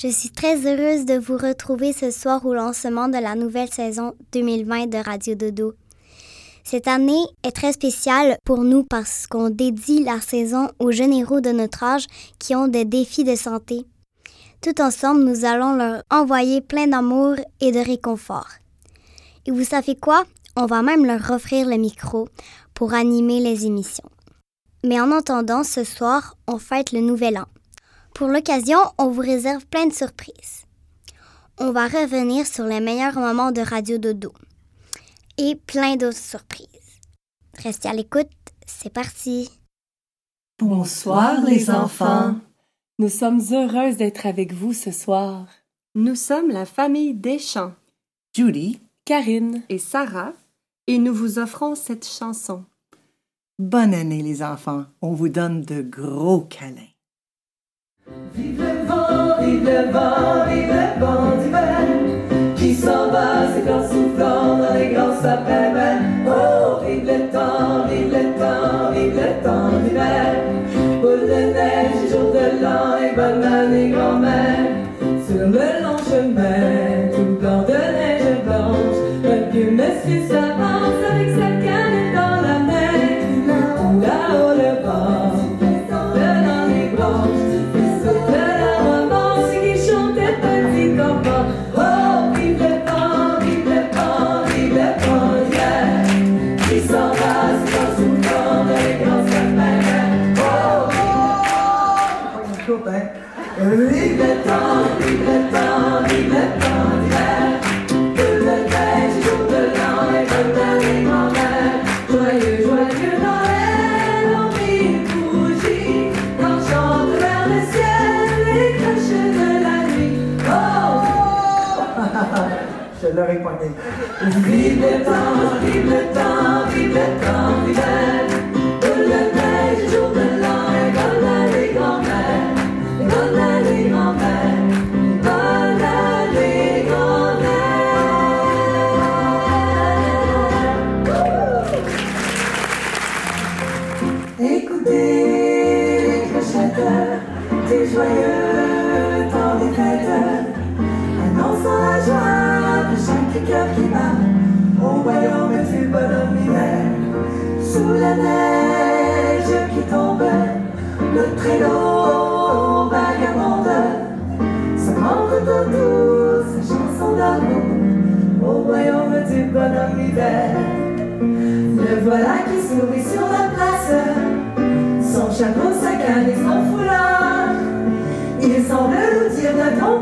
Je suis très heureuse de vous retrouver ce soir au lancement de la nouvelle saison 2020 de Radio Dodo. Cette année est très spéciale pour nous parce qu'on dédie la saison aux jeunes héros de notre âge qui ont des défis de santé. Tout ensemble, nous allons leur envoyer plein d'amour et de réconfort. Et vous savez quoi? On va même leur offrir le micro pour animer les émissions. Mais en attendant, ce soir, on fête le Nouvel An. Pour l'occasion, on vous réserve plein de surprises. On va revenir sur les meilleurs moments de Radio Dodo et plein d'autres surprises. Restez à l'écoute, c'est parti. Bonsoir les enfants. Nous sommes heureuses d'être avec vous ce soir. Nous sommes la famille Deschamps, Judy, Karine et Sarah, et nous vous offrons cette chanson. Bonne année les enfants. On vous donne de gros câlins. Vive le vent, vive le vent, vive le vent d'hiver qui s'en va, corps soufflant dans les grands sapins verts. Oh, vive le temps, vive le temps, vive le temps d'hiver. Boule de neige, et jour de l'an et bonne année grand-mère. Le Je l'aurais poigné. Vive le temps, vive le temps, vive le temps d'hiver. Que le neige, jour de année grand-mère. Grand-mère. Bonne année grand-mère. Écoutez clochettes du joyeux La neige qui tombe, le traîneau vagabonde, se rentre autour sa chanson d'amour au royaume du bonhomme hiver. Le voilà qui sourit sur la place, son chapeau, sa canne son foulard. Il semble nous dire de ton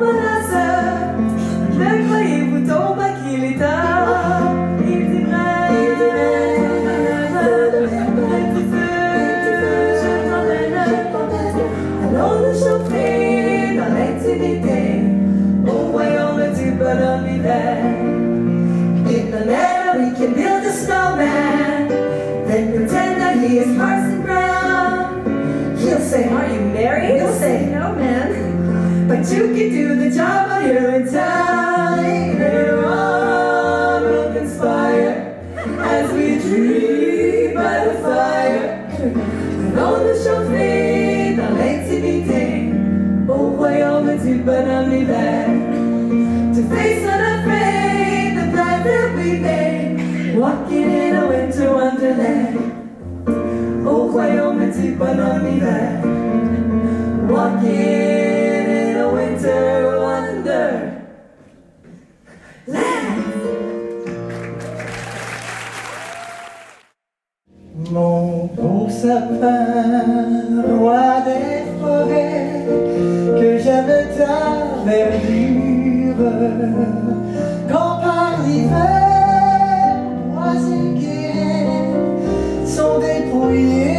Then pretend that he is Parson Brown He'll say, are you married? We'll say, no man But you can Bon pour sapin, roi des forêts, que j'aime ta verdure. Quand par l'hiver, bois et guerres sont dépouillés.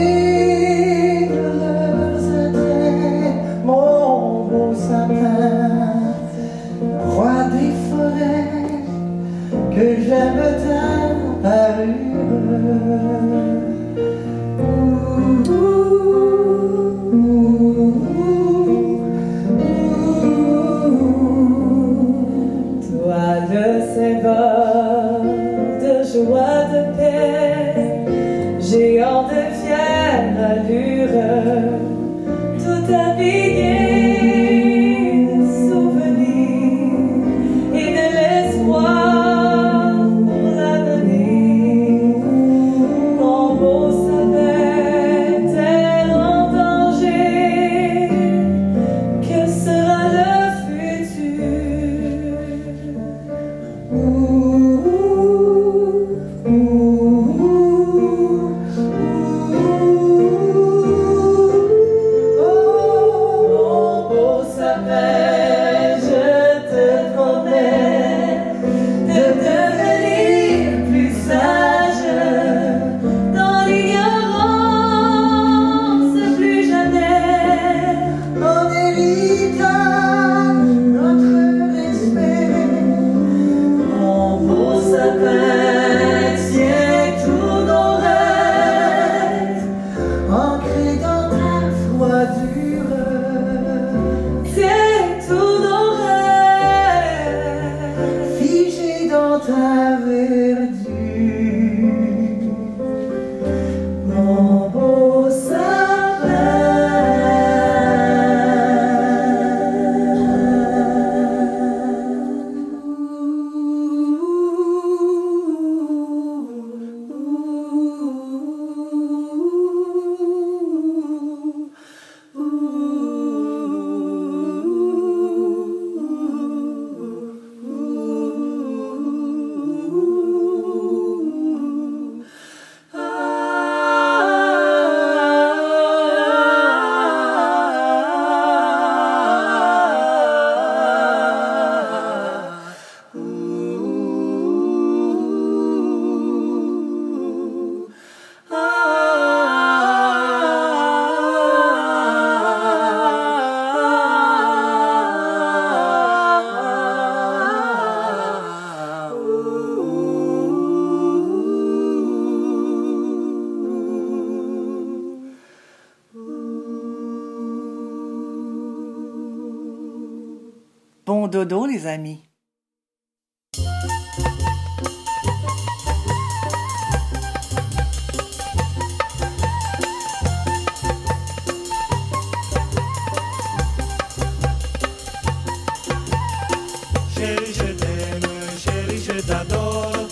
Chéri, je t'aime, chéri, je t'adore,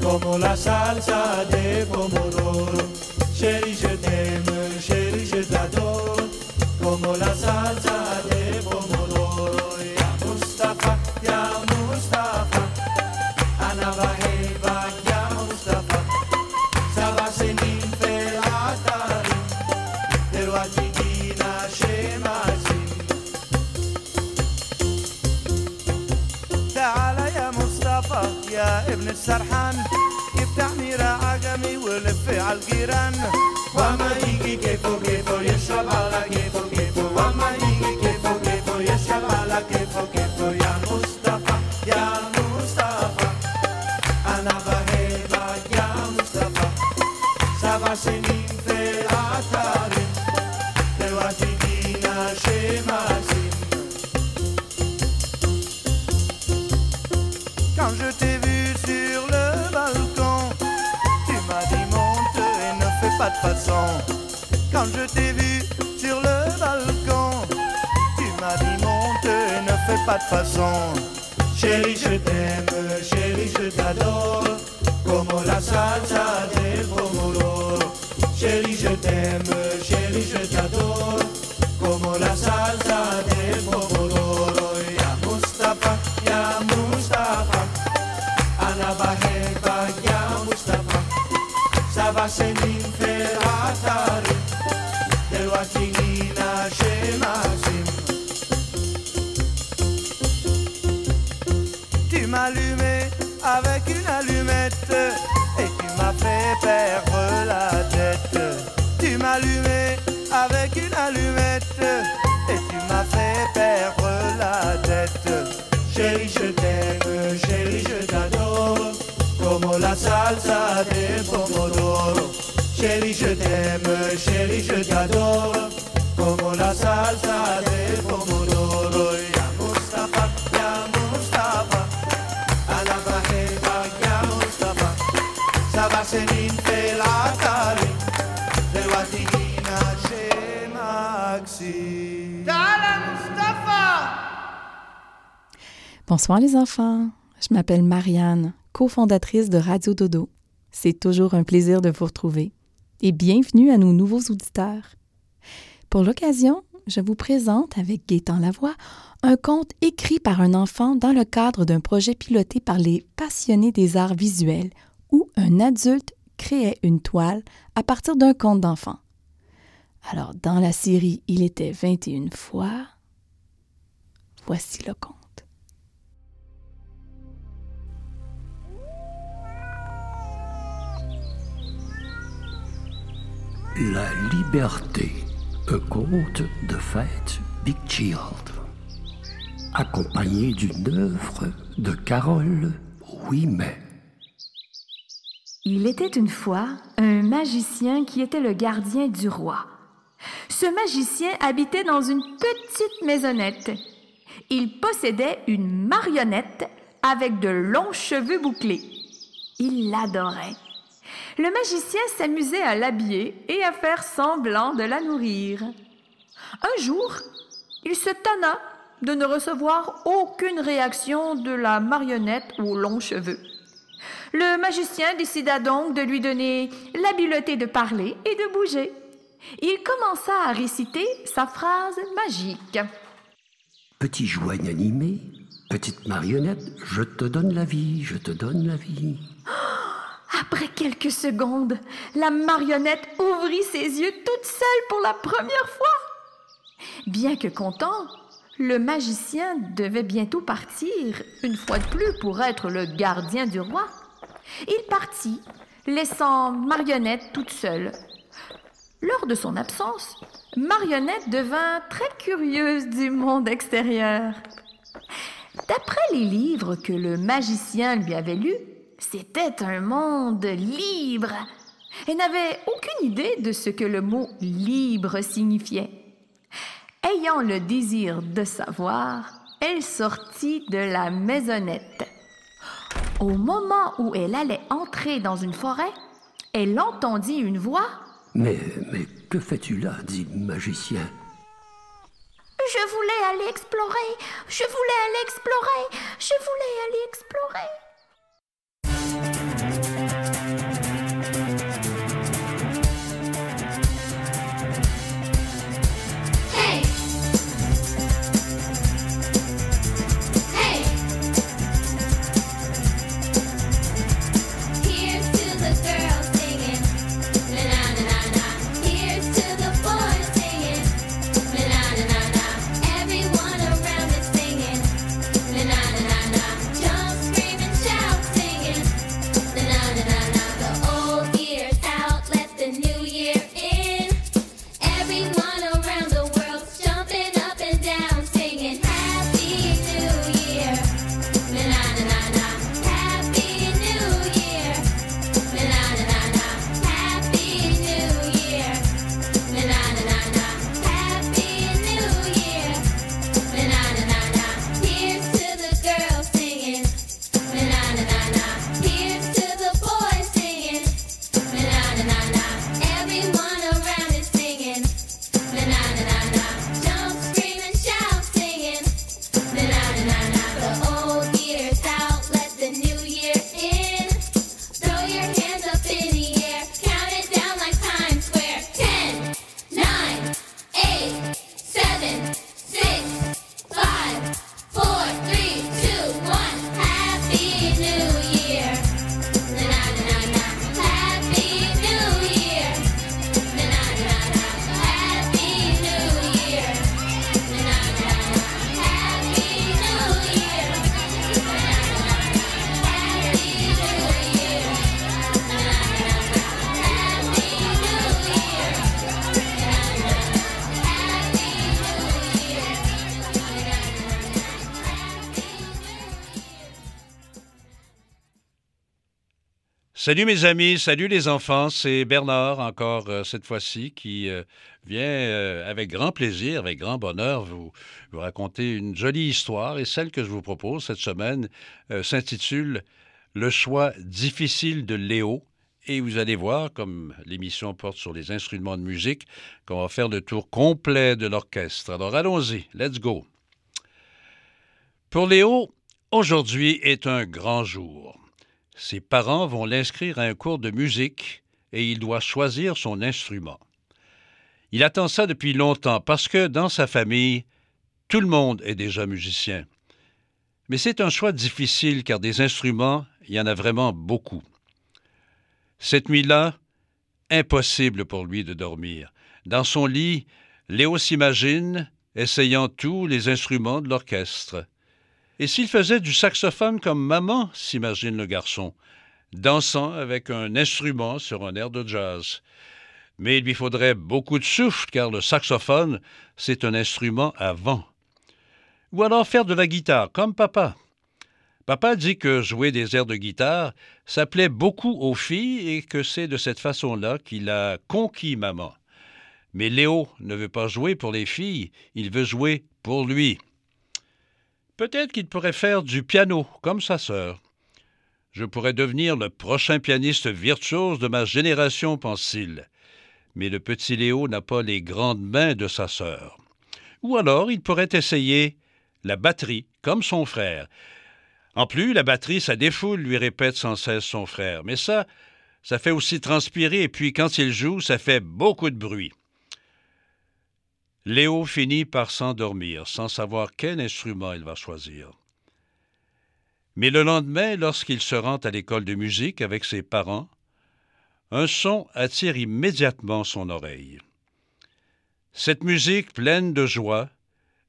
comme la salsa des pommodoro, chéri. Irán. Passons. Avec une allumette Bonsoir les enfants, je m'appelle Marianne, cofondatrice de Radio Dodo. C'est toujours un plaisir de vous retrouver et bienvenue à nos nouveaux auditeurs. Pour l'occasion, je vous présente avec Gaétan Lavoie un conte écrit par un enfant dans le cadre d'un projet piloté par les passionnés des arts visuels où un adulte créait une toile à partir d'un conte d'enfant. Alors, dans la série Il était 21 fois, voici le conte. La liberté, un conte de fête Big Child, accompagné d'une œuvre de Carole Ouimet. Il était une fois un magicien qui était le gardien du roi. Ce magicien habitait dans une petite maisonnette. Il possédait une marionnette avec de longs cheveux bouclés. Il l'adorait. Le magicien s'amusait à l'habiller et à faire semblant de la nourrir. Un jour, il se tana de ne recevoir aucune réaction de la marionnette aux longs cheveux. Le magicien décida donc de lui donner l'habileté de parler et de bouger. Il commença à réciter sa phrase magique. Petit joigne animé, petite marionnette, je te donne la vie, je te donne la vie. Après quelques secondes, la marionnette ouvrit ses yeux toute seule pour la première fois. Bien que content, le magicien devait bientôt partir, une fois de plus, pour être le gardien du roi. Il partit, laissant Marionnette toute seule. Lors de son absence, Marionnette devint très curieuse du monde extérieur. D'après les livres que le magicien lui avait lus, c'était un monde libre. Elle n'avait aucune idée de ce que le mot libre signifiait. Ayant le désir de savoir, elle sortit de la maisonnette. Au moment où elle allait entrer dans une forêt, elle entendit une voix. Mais, mais que fais-tu là dit le magicien? Je voulais aller explorer, je voulais aller explorer, je voulais aller explorer. Salut mes amis, salut les enfants, c'est Bernard encore euh, cette fois-ci qui euh, vient euh, avec grand plaisir, avec grand bonheur vous, vous raconter une jolie histoire et celle que je vous propose cette semaine s'intitule Le choix difficile de Léo et vous allez voir, comme l'émission porte sur les instruments de musique, qu'on va faire le tour complet de l'orchestre. Alors allons-y, let's go. Pour Léo, aujourd'hui est un grand jour. Ses parents vont l'inscrire à un cours de musique et il doit choisir son instrument. Il attend ça depuis longtemps parce que dans sa famille, tout le monde est déjà musicien. Mais c'est un choix difficile car des instruments, il y en a vraiment beaucoup. Cette nuit-là, impossible pour lui de dormir. Dans son lit, Léo s'imagine essayant tous les instruments de l'orchestre. Et s'il faisait du saxophone comme maman, s'imagine le garçon, dansant avec un instrument sur un air de jazz. Mais il lui faudrait beaucoup de souffle, car le saxophone, c'est un instrument à vent. Ou alors faire de la guitare, comme papa. Papa dit que jouer des airs de guitare, ça beaucoup aux filles et que c'est de cette façon-là qu'il a conquis maman. Mais Léo ne veut pas jouer pour les filles, il veut jouer pour lui. Peut-être qu'il pourrait faire du piano, comme sa sœur. Je pourrais devenir le prochain pianiste virtuose de ma génération, pense-t-il. Mais le petit Léo n'a pas les grandes mains de sa sœur. Ou alors il pourrait essayer la batterie, comme son frère. En plus, la batterie, ça défoule, lui répète sans cesse son frère. Mais ça, ça fait aussi transpirer, et puis quand il joue, ça fait beaucoup de bruit. Léo finit par s'endormir sans savoir quel instrument il va choisir. Mais le lendemain, lorsqu'il se rend à l'école de musique avec ses parents, un son attire immédiatement son oreille. Cette musique pleine de joie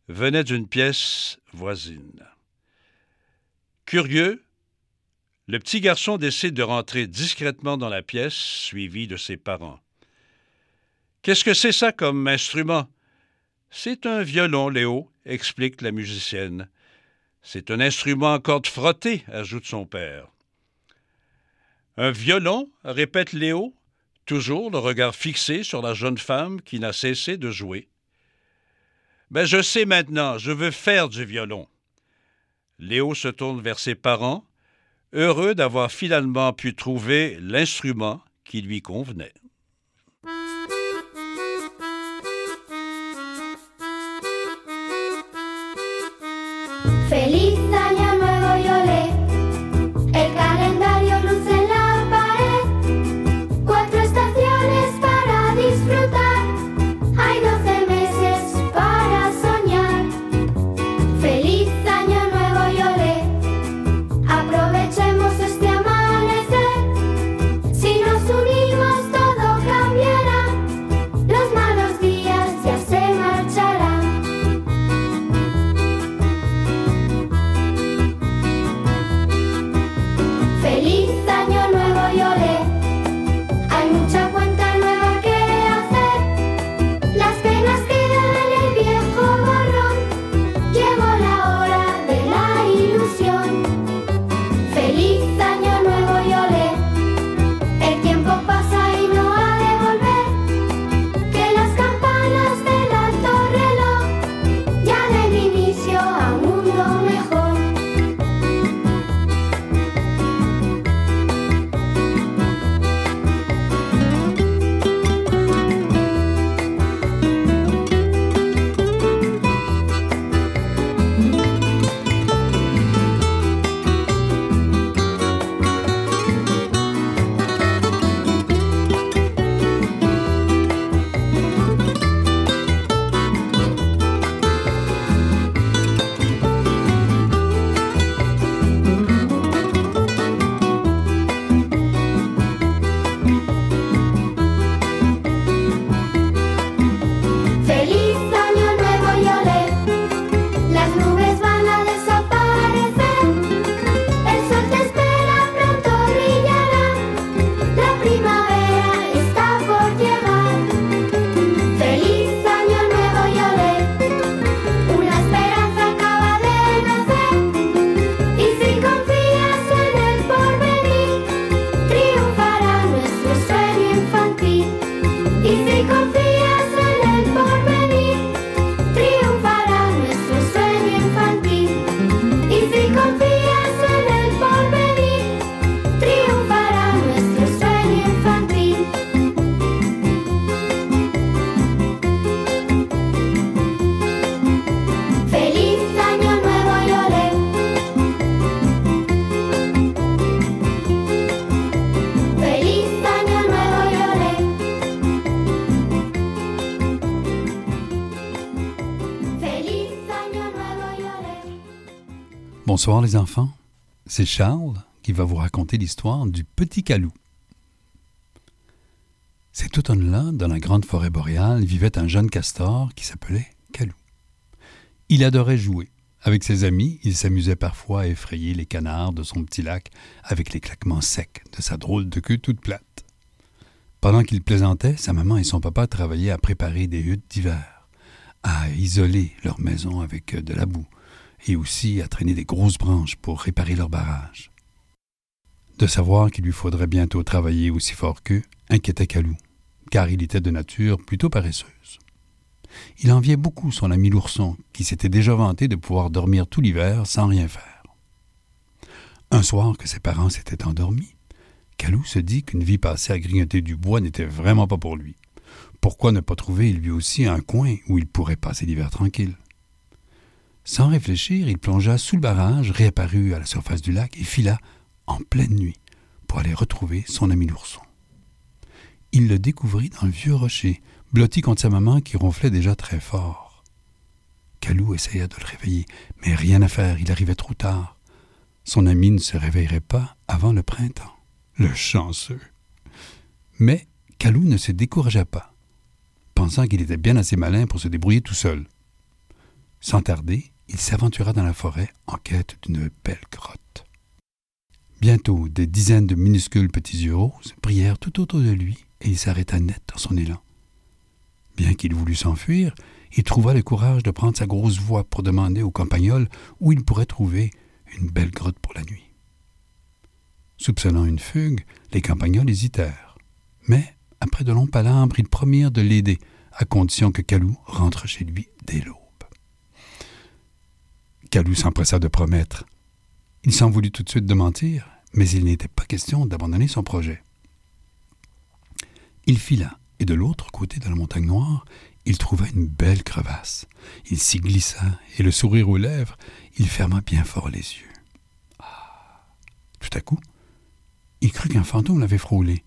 venait d'une pièce voisine. Curieux, le petit garçon décide de rentrer discrètement dans la pièce, suivi de ses parents. Qu'est-ce que c'est ça comme instrument? C'est un violon, Léo, explique la musicienne. C'est un instrument à cordes frottées, ajoute son père. Un violon, répète Léo, toujours le regard fixé sur la jeune femme qui n'a cessé de jouer. Ben, je sais maintenant, je veux faire du violon. Léo se tourne vers ses parents, heureux d'avoir finalement pu trouver l'instrument qui lui convenait. Feliz Bonsoir les enfants, c'est Charles qui va vous raconter l'histoire du petit Calou. Cet automne-là, dans la grande forêt boréale, vivait un jeune castor qui s'appelait Calou. Il adorait jouer. Avec ses amis, il s'amusait parfois à effrayer les canards de son petit lac avec les claquements secs de sa drôle de queue toute plate. Pendant qu'il plaisantait, sa maman et son papa travaillaient à préparer des huttes d'hiver, à isoler leur maison avec de la boue, et aussi à traîner des grosses branches pour réparer leur barrage. De savoir qu'il lui faudrait bientôt travailler aussi fort qu'eux inquiétait Calou, car il était de nature plutôt paresseuse. Il enviait beaucoup son ami l'ourson, qui s'était déjà vanté de pouvoir dormir tout l'hiver sans rien faire. Un soir que ses parents s'étaient endormis, Calou se dit qu'une vie passée à grignoter du bois n'était vraiment pas pour lui. Pourquoi ne pas trouver lui aussi un coin où il pourrait passer l'hiver tranquille? Sans réfléchir, il plongea sous le barrage, réapparut à la surface du lac et fila en pleine nuit pour aller retrouver son ami l'ourson. Il le découvrit dans le vieux rocher, blotti contre sa maman qui ronflait déjà très fort. Calou essaya de le réveiller, mais rien à faire, il arrivait trop tard. Son ami ne se réveillerait pas avant le printemps. Le chanceux. Mais Calou ne se découragea pas, pensant qu'il était bien assez malin pour se débrouiller tout seul. Sans tarder, il s'aventura dans la forêt en quête d'une belle grotte. Bientôt, des dizaines de minuscules petits yeux roses brillèrent tout autour de lui et il s'arrêta net dans son élan. Bien qu'il voulût s'enfuir, il trouva le courage de prendre sa grosse voix pour demander aux campagnols où il pourrait trouver une belle grotte pour la nuit. Soupçonnant une fugue, les campagnols hésitèrent. Mais, après de longs palabres, ils promirent de l'aider, à condition que Calou rentre chez lui dès l'aube. Calou s'empressa de promettre. Il s'en voulut tout de suite de mentir, mais il n'était pas question d'abandonner son projet. Il fila, et de l'autre côté de la montagne noire, il trouva une belle crevasse. Il s'y glissa, et le sourire aux lèvres, il ferma bien fort les yeux. Ah. Tout à coup, il crut qu'un fantôme l'avait frôlé.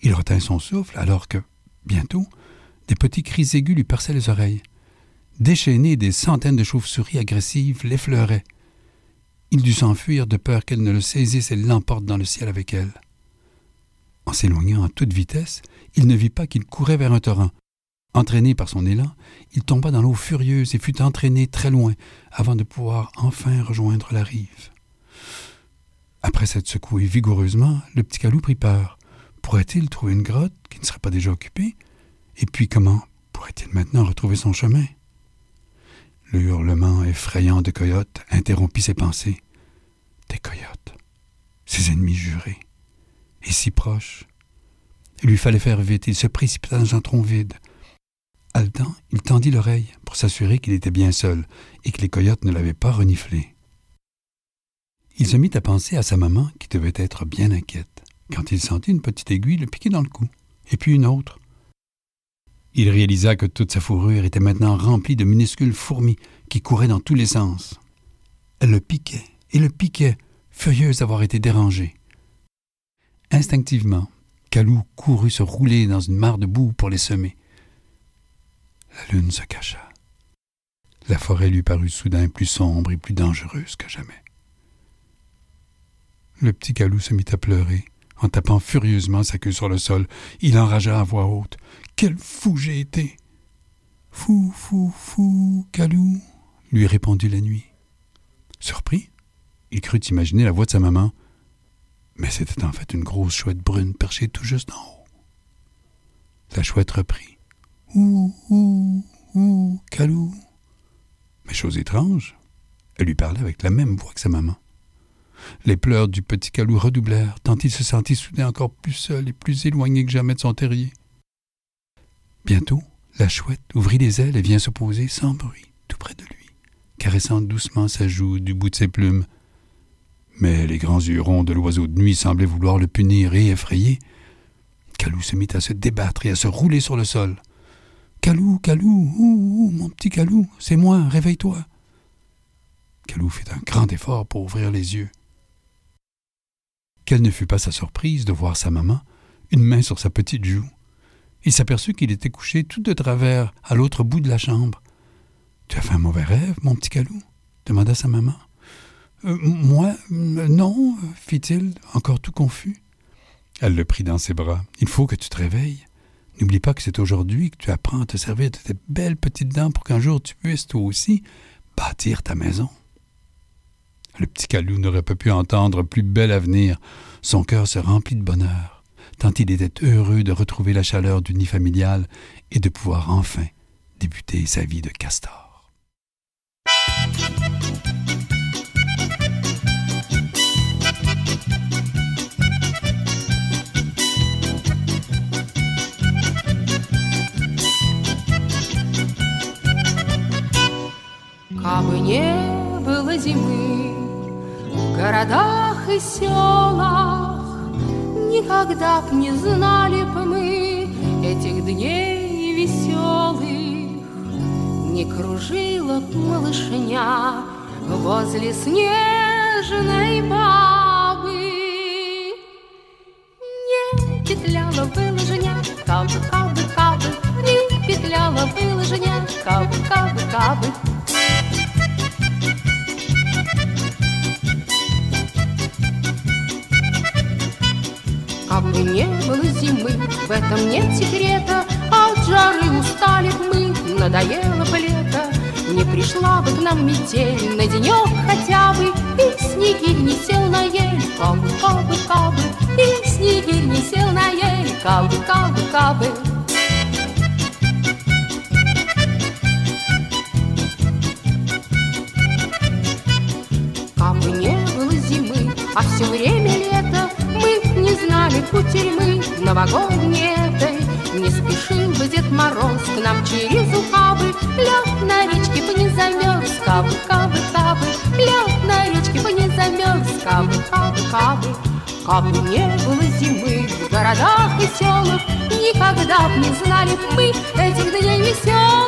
Il retint son souffle, alors que, bientôt, des petits cris aigus lui perçaient les oreilles. Déchaînés, des centaines de chauves-souris agressives l'effleuraient. Il dut s'enfuir de peur qu'elles ne le saisissent et l'emportent dans le ciel avec elles. En s'éloignant à toute vitesse, il ne vit pas qu'il courait vers un torrent. Entraîné par son élan, il tomba dans l'eau furieuse et fut entraîné très loin avant de pouvoir enfin rejoindre la rive. Après s'être secoué vigoureusement, le petit calou prit peur. Pourrait-il trouver une grotte qui ne serait pas déjà occupée? Et puis comment pourrait-il maintenant retrouver son chemin? Le hurlement effrayant de coyotes interrompit ses pensées. Des coyotes, ses ennemis jurés, et si proches. Il lui fallait faire vite, il se précipita dans un tronc vide. Haletant, il tendit l'oreille pour s'assurer qu'il était bien seul et que les coyotes ne l'avaient pas reniflé. Il se mit à penser à sa maman qui devait être bien inquiète quand il sentit une petite aiguille le piquer dans le cou, et puis une autre. Il réalisa que toute sa fourrure était maintenant remplie de minuscules fourmis qui couraient dans tous les sens. Elle le piquait et le piquait, furieuse d'avoir été dérangée. Instinctivement, Calou courut se rouler dans une mare de boue pour les semer. La lune se cacha. La forêt lui parut soudain plus sombre et plus dangereuse que jamais. Le petit Calou se mit à pleurer, en tapant furieusement sa queue sur le sol. Il enragea à voix haute. Quel fou j'ai été Fou, fou, fou, Calou, lui répondit la nuit. Surpris, il crut imaginer la voix de sa maman, mais c'était en fait une grosse chouette brune perchée tout juste en haut. La chouette reprit. Ouh, ouh, ouh, Calou. Mais chose étrange, elle lui parlait avec la même voix que sa maman. Les pleurs du petit Calou redoublèrent, tant il se sentit soudain encore plus seul et plus éloigné que jamais de son terrier. Bientôt, la chouette ouvrit les ailes et vient se poser sans bruit, tout près de lui, caressant doucement sa joue du bout de ses plumes. Mais les grands yeux ronds de l'oiseau de nuit semblaient vouloir le punir et effrayer. Calou se mit à se débattre et à se rouler sur le sol. Calou, Calou, ouh, ouh, mon petit Calou, c'est moi, réveille-toi. Calou fit un grand effort pour ouvrir les yeux. Quelle ne fut pas sa surprise de voir sa maman, une main sur sa petite joue. Il s'aperçut qu'il était couché tout de travers à l'autre bout de la chambre. Tu as fait un mauvais rêve, mon petit Calou? demanda sa maman. Euh, Moi euh, Non, fit-il, encore tout confus. Elle le prit dans ses bras. Il faut que tu te réveilles. N'oublie pas que c'est aujourd'hui que tu apprends à te servir de tes belles petites dents pour qu'un jour tu puisses, toi aussi, bâtir ta maison. Le petit Calou n'aurait pas pu entendre plus bel avenir. Son cœur se remplit de bonheur, tant il était heureux de retrouver la chaleur du nid familial et de pouvoir enfin débuter sa vie de castor. Кабы не было зимы в городах и селах, Никогда б не знали б мы этих дней веселых. Не кружила б малышня возле снежной бабы. Не петляла бы лыжня, кабы, кабы, кабы, Не петляла бы лыжня, кабы, кабы, кабы. Кабы не было зимы, в этом нет секрета, От жары устали мы, надоело бы лето, Не пришла бы к нам метель. На денек хотя бы, И снегирь не сел на ель, кабы, кабы, кабы, И снегирь не сел на ель, кабы, кабы, кабы. Кабы не было зимы, а все время Мы б не знали кутерьмы новогодней этой. Не спешил бы Дед Мороз к нам через ухабы, Лед на речке бы не замерз, кабы, кабы, кабы, Лед на речке бы не замерз, кабы, кабы, кабы. Кабы не было зимы в городах и селах, Никогда б не знали мы этих дней веселых.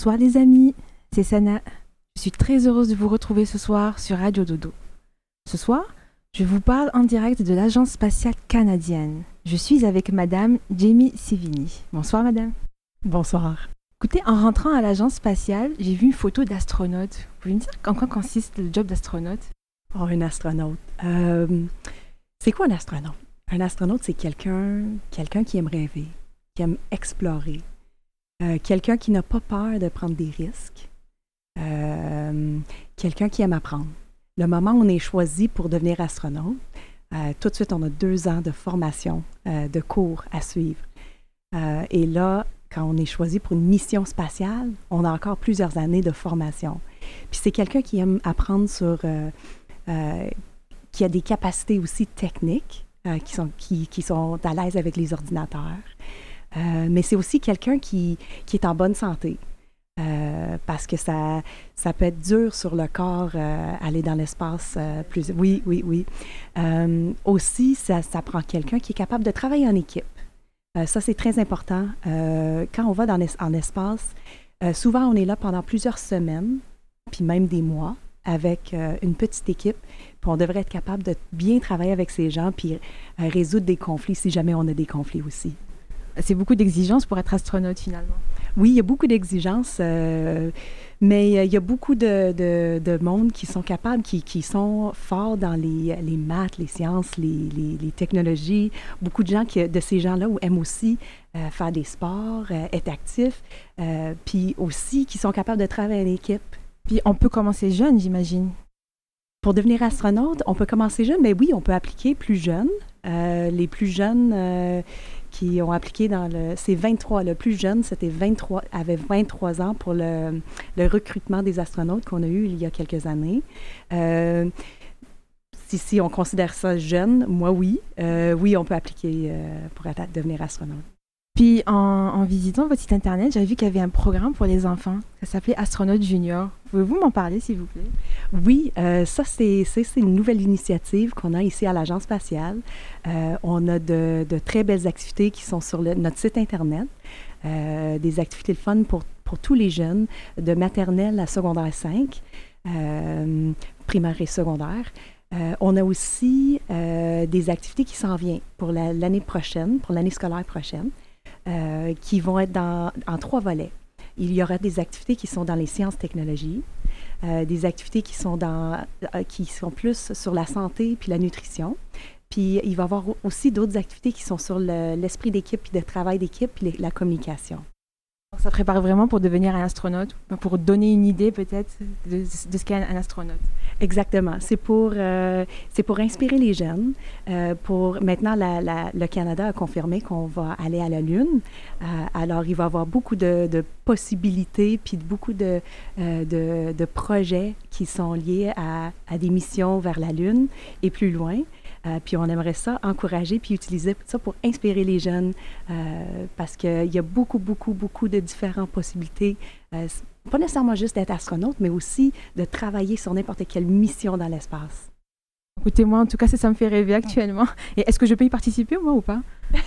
Bonsoir les amis, c'est Sana. Je suis très heureuse de vous retrouver ce soir sur Radio Dodo. Ce soir, je vous parle en direct de l'Agence spatiale canadienne. Je suis avec Madame Jamie Sivini. Bonsoir Madame. Bonsoir. Écoutez, en rentrant à l'Agence spatiale, j'ai vu une photo d'astronaute. Vous pouvez me dire en quoi consiste le job d'astronaute? Oh, un astronaute. Euh, c'est quoi un astronaute? Un astronaute, c'est quelqu'un quelqu'un qui aime rêver, qui aime explorer, euh, quelqu'un qui n'a pas peur de prendre des risques, euh, quelqu'un qui aime apprendre. Le moment où on est choisi pour devenir astronaute, euh, tout de suite, on a deux ans de formation, de cours à suivre. Et là, quand on est choisi pour une mission spatiale, on a encore plusieurs années de formation. Puis c'est quelqu'un qui aime apprendre sur, qui a des capacités aussi techniques, qui, sont, qui sont à l'aise avec les ordinateurs. Euh, mais c'est aussi quelqu'un qui, qui est en bonne santé. Euh, parce que ça, ça peut être dur sur le corps, euh, aller dans l'espace plus. Oui, oui, oui. Aussi, ça, prend quelqu'un qui est capable de travailler en équipe. Ça, c'est très important. Quand on va dans es- en espace, souvent, on est là pendant plusieurs semaines, puis même des mois, avec une petite équipe. Puis on devrait être capable de bien travailler avec ces gens, puis résoudre des conflits si jamais on a des conflits aussi. C'est beaucoup d'exigences pour être astronaute finalement. Oui, il y a beaucoup d'exigences, euh, mais euh, il y a beaucoup de, de, de monde qui sont capables, qui, qui sont forts dans les, les maths, les sciences, les, les, les technologies. Beaucoup de gens qui, de ces gens-là aiment aussi euh, faire des sports, être actifs, puis aussi qui sont capables de travailler en équipe. Puis on peut commencer jeune, j'imagine. Pour devenir astronaute, on peut commencer jeune, mais oui, on peut appliquer plus jeune. Les plus jeunes qui ont appliqué dans le... C'est 23. Le plus jeune, c'était 23, avait 23 ans pour le, recrutement des astronautes qu'on a eu il y a quelques années. Euh, si, si on considère ça jeune, moi oui. Euh, oui, on peut appliquer euh, pour devenir astronaute. Puis en, en visitant votre site internet, j'avais vu qu'il y avait un programme pour les enfants. Ça s'appelait Astronaute Junior. Pouvez-vous m'en parler, s'il vous plaît? Oui, euh, ça, c'est une nouvelle initiative qu'on a ici à l'Agence spatiale. Euh, on a de, de très belles activités qui sont sur le- notre site Internet, Euh, des activités de fun pour, pour tous les jeunes, de maternelle à secondaire 5. euh, primaire et secondaire. Euh, on a aussi euh, des activités qui s'en viennent pour la- l'année prochaine, pour l'année scolaire prochaine, euh, qui vont être dans, en trois volets. Il y aura des activités qui sont dans les sciences technologies, euh, des activités qui sont, dans, euh, qui sont plus sur la santé puis la nutrition. Puis il va y avoir aussi d'autres activités qui sont sur le- l'esprit d'équipe puis le travail d'équipe puis la communication. Ça prépare vraiment pour devenir un astronaute, pour donner une idée peut-être de, ce qu'est un, astronaute. Exactement. C'est pour, euh, pour inspirer les jeunes. Euh, pour maintenant, le Canada a confirmé qu'on va aller à la Lune. Euh, alors, il va y avoir beaucoup de, possibilités puis beaucoup de, de, de projets qui sont liés à, à des missions vers la Lune et plus loin. Euh, puis on aimerait ça encourager puis utiliser ça pour inspirer les jeunes euh, parce qu'il y a beaucoup, beaucoup, beaucoup de différentes possibilités. Euh, pas nécessairement juste d'être astronaute, mais aussi de travailler sur n'importe quelle mission dans l'espace. Écoutez, moi, en tout cas, ça, ça me fait rêver actuellement. Et est-ce que je peux y participer, moi, ou pas?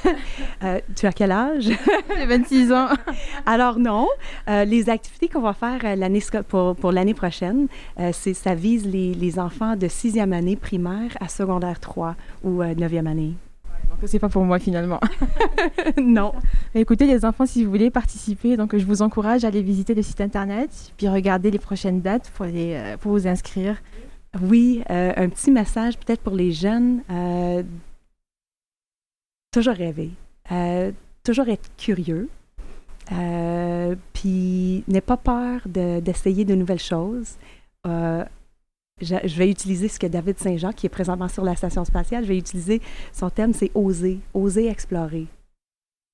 Euh, tu as quel âge? J'ai 26 ans. Alors non, Euh, les activités qu'on va faire euh, pour, pour l'année prochaine, euh, c'est, ça vise les, les enfants de sixième année primaire à secondaire 3 ou neuvième année. Donc, c'est pas pour moi, finalement. non. Mais écoutez, les enfants, si vous voulez participer, donc je vous encourage à aller visiter le site Internet, puis regarder les prochaines dates pour, les, pour vous inscrire. Oui, euh, un petit message peut-être pour les jeunes. euh, toujours rêver, euh, toujours être curieux, euh, puis n'aie pas peur de- d'essayer de nouvelles choses. Euh, je, je vais utiliser ce que David Saint-Jean, qui est présentement sur la station spatiale, je vais utiliser son thème, c'est oser, oser explorer.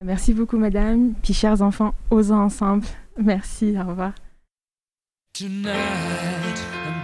Merci beaucoup, madame. Puis, chers enfants, osons ensemble. Merci, au revoir. Tonight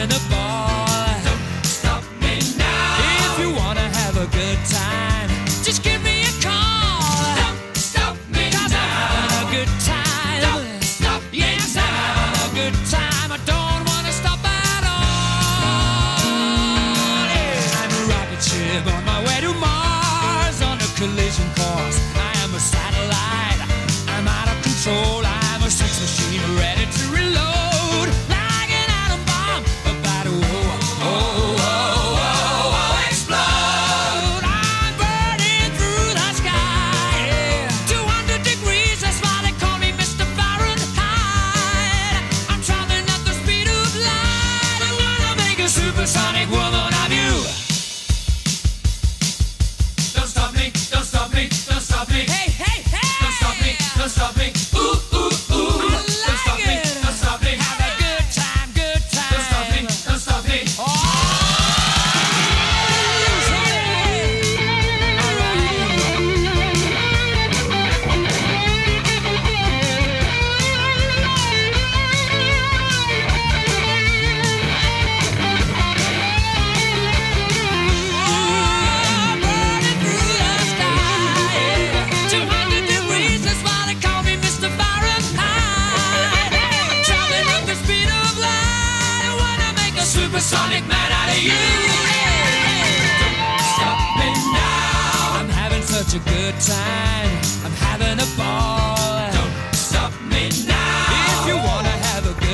and a above.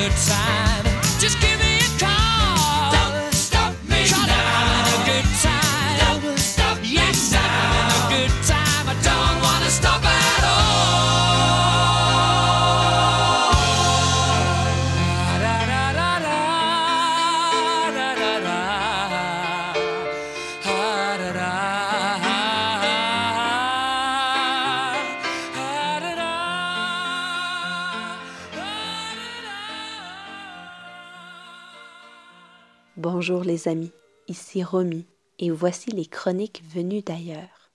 Good time, Bonjour les amis, ici Romy, et voici les chroniques venues d'ailleurs.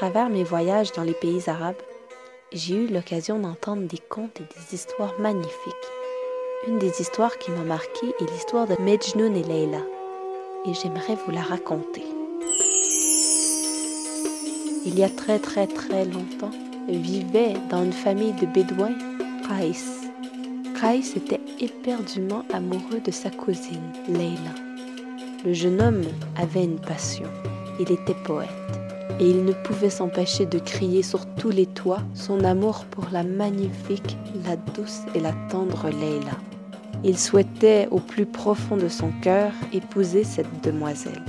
Travers mes voyages dans les pays arabes, j'ai eu l'occasion d'entendre des contes et des histoires magnifiques. Une des histoires qui m'a marquée est l'histoire de Mejnoun et Leila, et j'aimerais vous la raconter. Il y a très très très longtemps, vivait dans une famille de bédouins Qais. Qais était éperdument amoureux de sa cousine, Leila. Le jeune homme avait une passion, il était poète et il ne pouvait s'empêcher de crier sur tous les toits son amour pour la magnifique, la douce et la tendre Leila. Il souhaitait au plus profond de son cœur épouser cette demoiselle.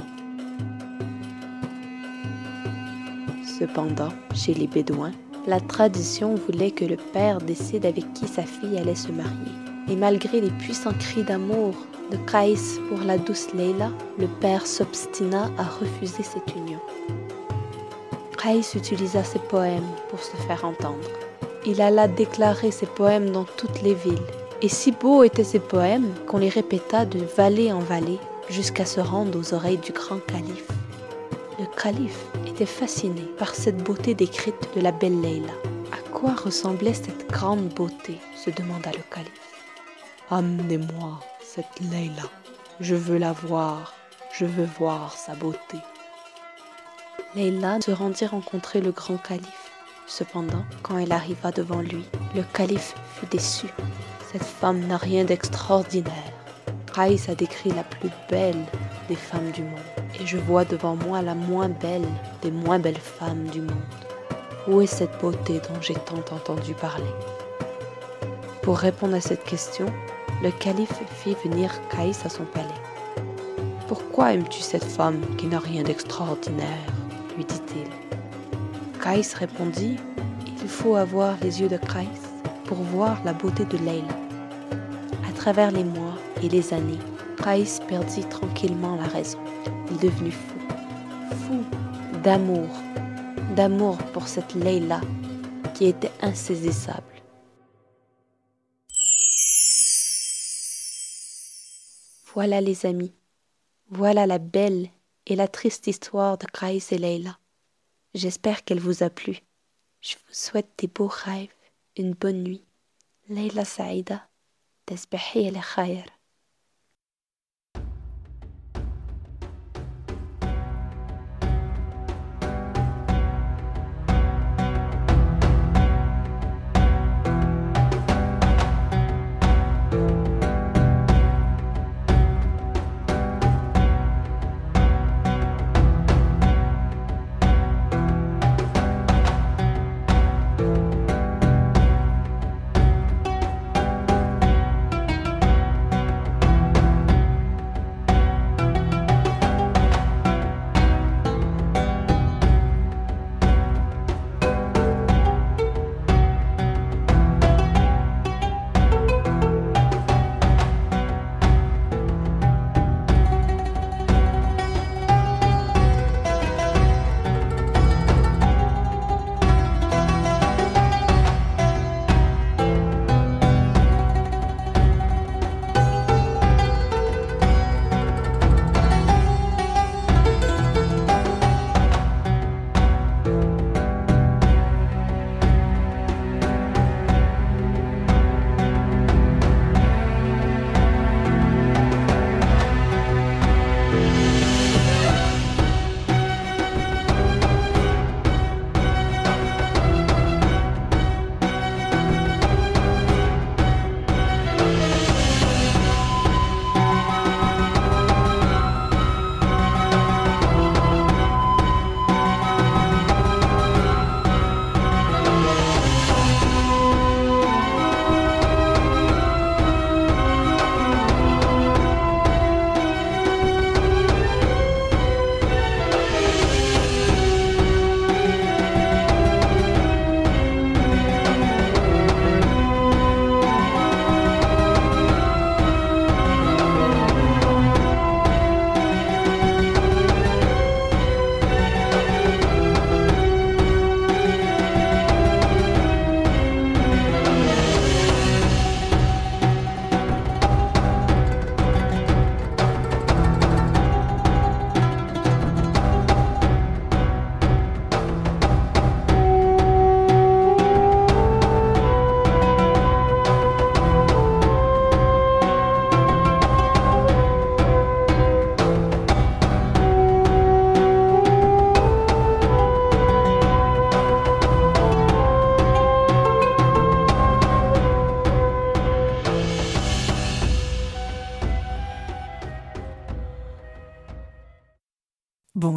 Cependant, chez les Bédouins, la tradition voulait que le père décide avec qui sa fille allait se marier. Et malgré les puissants cris d'amour de Kaïs pour la douce Leila, le père s'obstina à refuser cette union. Utilisa ses poèmes pour se faire entendre. Il alla déclarer ses poèmes dans toutes les villes. Et si beaux étaient ces poèmes qu'on les répéta de vallée en vallée jusqu'à se rendre aux oreilles du grand calife. Le calife était fasciné par cette beauté décrite de la belle Leila. À quoi ressemblait cette grande beauté? se demanda le calife. Amenez-moi cette Leila. Je veux la voir. Je veux voir sa beauté. Leila se rendit rencontrer le grand calife. Cependant, quand elle arriva devant lui, le calife fut déçu. Cette femme n'a rien d'extraordinaire. Raïs a décrit la plus belle des femmes du monde. Et je vois devant moi la moins belle des moins belles femmes du monde. Où est cette beauté dont j'ai tant entendu parler? Pour répondre à cette question, le calife fit venir Caïs à son palais. Pourquoi aimes-tu cette femme qui n'a rien d'extraordinaire? Dit-il. Caïs répondit Il faut avoir les yeux de Caïs pour voir la beauté de Leila. À travers les mois et les années, Caïs perdit tranquillement la raison. Il devenut fou, fou d'amour, d'amour pour cette Leila qui était insaisissable. Voilà les amis, voilà la belle et la triste histoire de Grace et Leila. J'espère qu'elle vous a plu. Je vous souhaite des beaux rêves, une bonne nuit. Leila Saïda, تصبحي على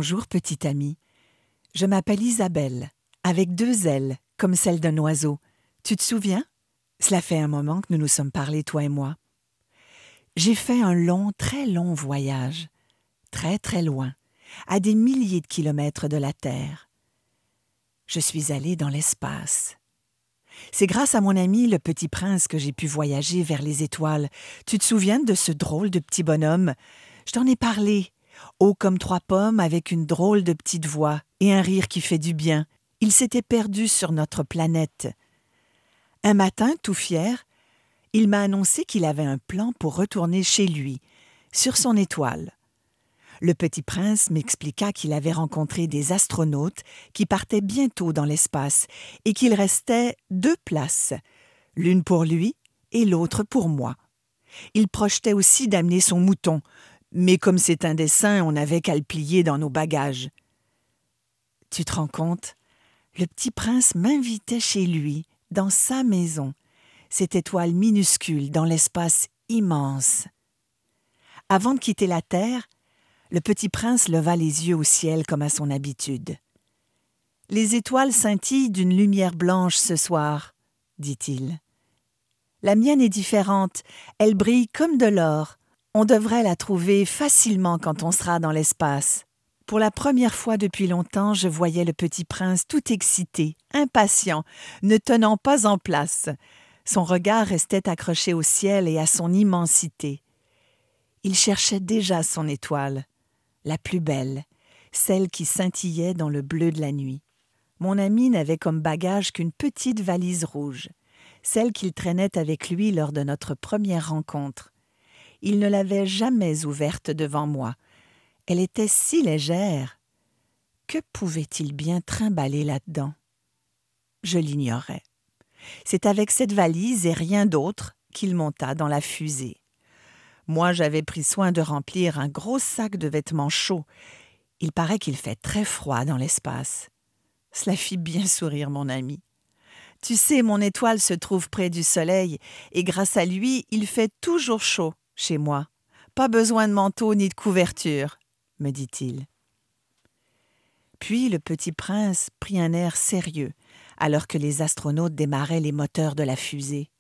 Bonjour, petite amie. Je m'appelle Isabelle, avec deux ailes, comme celle d'un oiseau. Tu te souviens? Cela fait un moment que nous nous sommes parlé, toi et moi. J'ai fait un long, très long voyage, très très loin, à des milliers de kilomètres de la Terre. Je suis allée dans l'espace. C'est grâce à mon ami le petit prince que j'ai pu voyager vers les étoiles. Tu te souviens de ce drôle de petit bonhomme? Je t'en ai parlé. Haut comme trois pommes, avec une drôle de petite voix et un rire qui fait du bien. Il s'était perdu sur notre planète. Un matin, tout fier, il m'a annoncé qu'il avait un plan pour retourner chez lui, sur son étoile. Le petit prince m'expliqua qu'il avait rencontré des astronautes qui partaient bientôt dans l'espace et qu'il restait deux places, l'une pour lui et l'autre pour moi. Il projetait aussi d'amener son mouton, mais comme c'est un dessin, on n'avait qu'à le plier dans nos bagages. Tu te rends compte? Le petit prince m'invitait chez lui, dans sa maison, cette étoile minuscule dans l'espace immense. Avant de quitter la Terre, le petit prince leva les yeux au ciel comme à son habitude. Les étoiles scintillent d'une lumière blanche ce soir, dit-il. La mienne est différente, elle brille comme de l'or. On devrait la trouver facilement quand on sera dans l'espace. Pour la première fois depuis longtemps, je voyais le petit prince tout excité, impatient, ne tenant pas en place. Son regard restait accroché au ciel et à son immensité. Il cherchait déjà son étoile, la plus belle, celle qui scintillait dans le bleu de la nuit. Mon ami n'avait comme bagage qu'une petite valise rouge, celle qu'il traînait avec lui lors de notre première rencontre. Il ne l'avait jamais ouverte devant moi. Elle était si légère. Que pouvait-il bien trimballer là-dedans? Je l'ignorais. C'est avec cette valise et rien d'autre qu'il monta dans la fusée. Moi, j'avais pris soin de remplir un gros sac de vêtements chauds. Il paraît qu'il fait très froid dans l'espace. Cela fit bien sourire mon ami. Tu sais, mon étoile se trouve près du soleil, et grâce à lui, il fait toujours chaud chez moi. Pas besoin de manteau ni de couverture, me dit-il. Puis le petit prince prit un air sérieux, alors que les astronautes démarraient les moteurs de la fusée.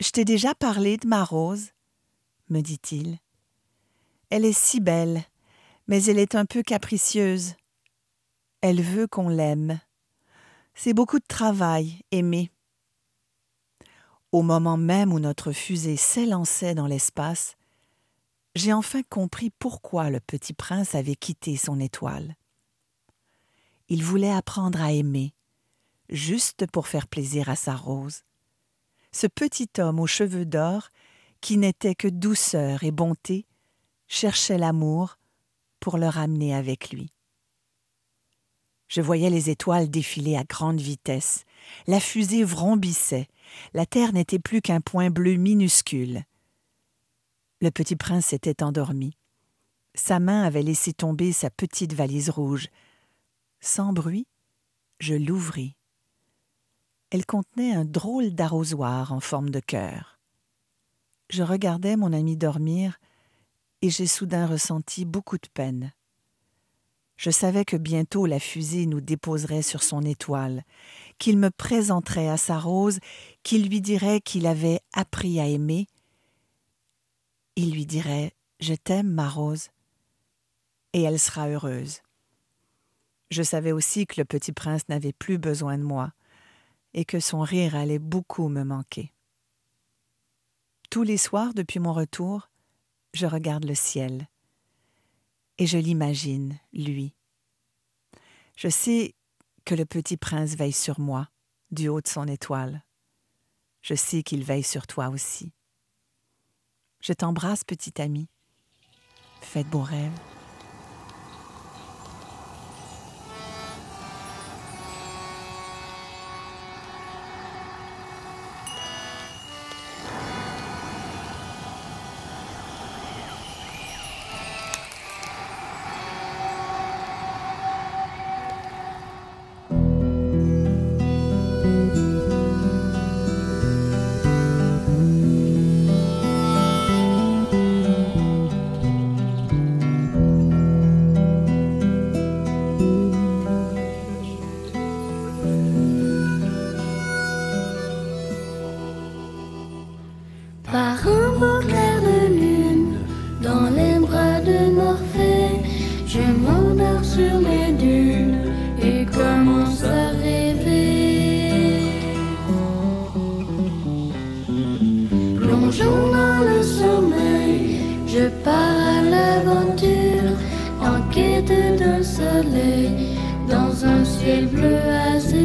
Je t'ai déjà parlé de ma rose, me dit-il. Elle est si belle, mais elle est un peu capricieuse. Elle veut qu'on l'aime. C'est beaucoup de travail, aimer. Au moment même où notre fusée s'élançait dans l'espace, j'ai enfin compris pourquoi le petit prince avait quitté son étoile. Il voulait apprendre à aimer, juste pour faire plaisir à sa rose. Ce petit homme aux cheveux d'or, qui n'était que douceur et bonté, cherchait l'amour pour le ramener avec lui. Je voyais les étoiles défiler à grande vitesse. La fusée vrombissait. La terre n'était plus qu'un point bleu minuscule. Le petit prince s'était endormi. Sa main avait laissé tomber sa petite valise rouge. Sans bruit, je l'ouvris. Elle contenait un drôle d'arrosoir en forme de cœur. Je regardais mon ami dormir et j'ai soudain ressenti beaucoup de peine. Je savais que bientôt la fusée nous déposerait sur son étoile, qu'il me présenterait à sa rose, qu'il lui dirait qu'il avait appris à aimer. Il lui dirait Je t'aime, ma rose, et elle sera heureuse. Je savais aussi que le petit prince n'avait plus besoin de moi, et que son rire allait beaucoup me manquer. Tous les soirs depuis mon retour, je regarde le ciel et je l'imagine, lui. Je sais que le petit prince veille sur moi, du haut de son étoile. Je sais qu'il veille sur toi aussi. Je t'embrasse, petit ami. Faites beaux rêves. dans un ciel bleu azur.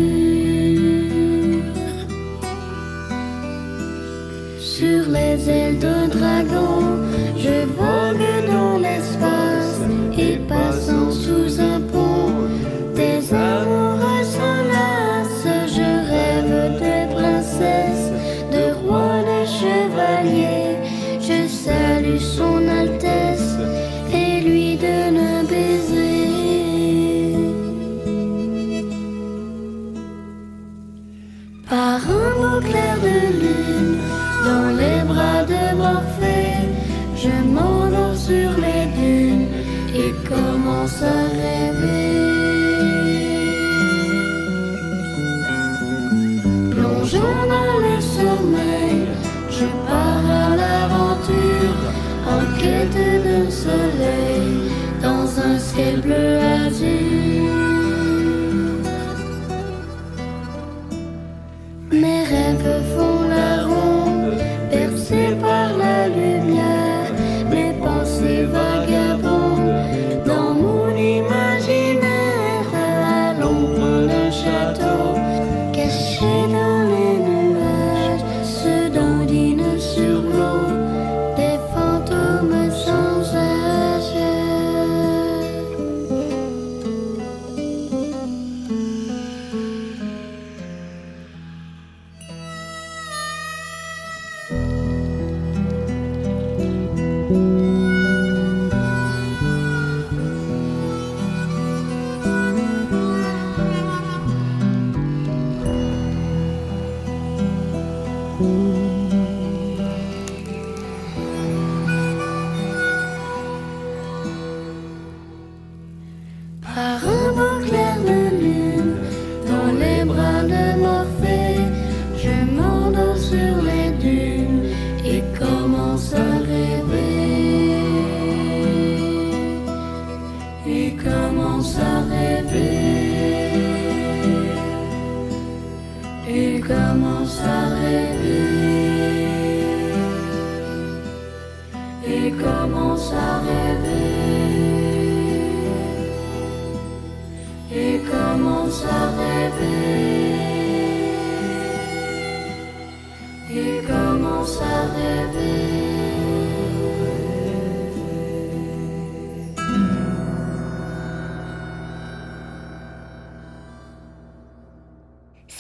Sur les ailes de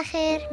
hacer.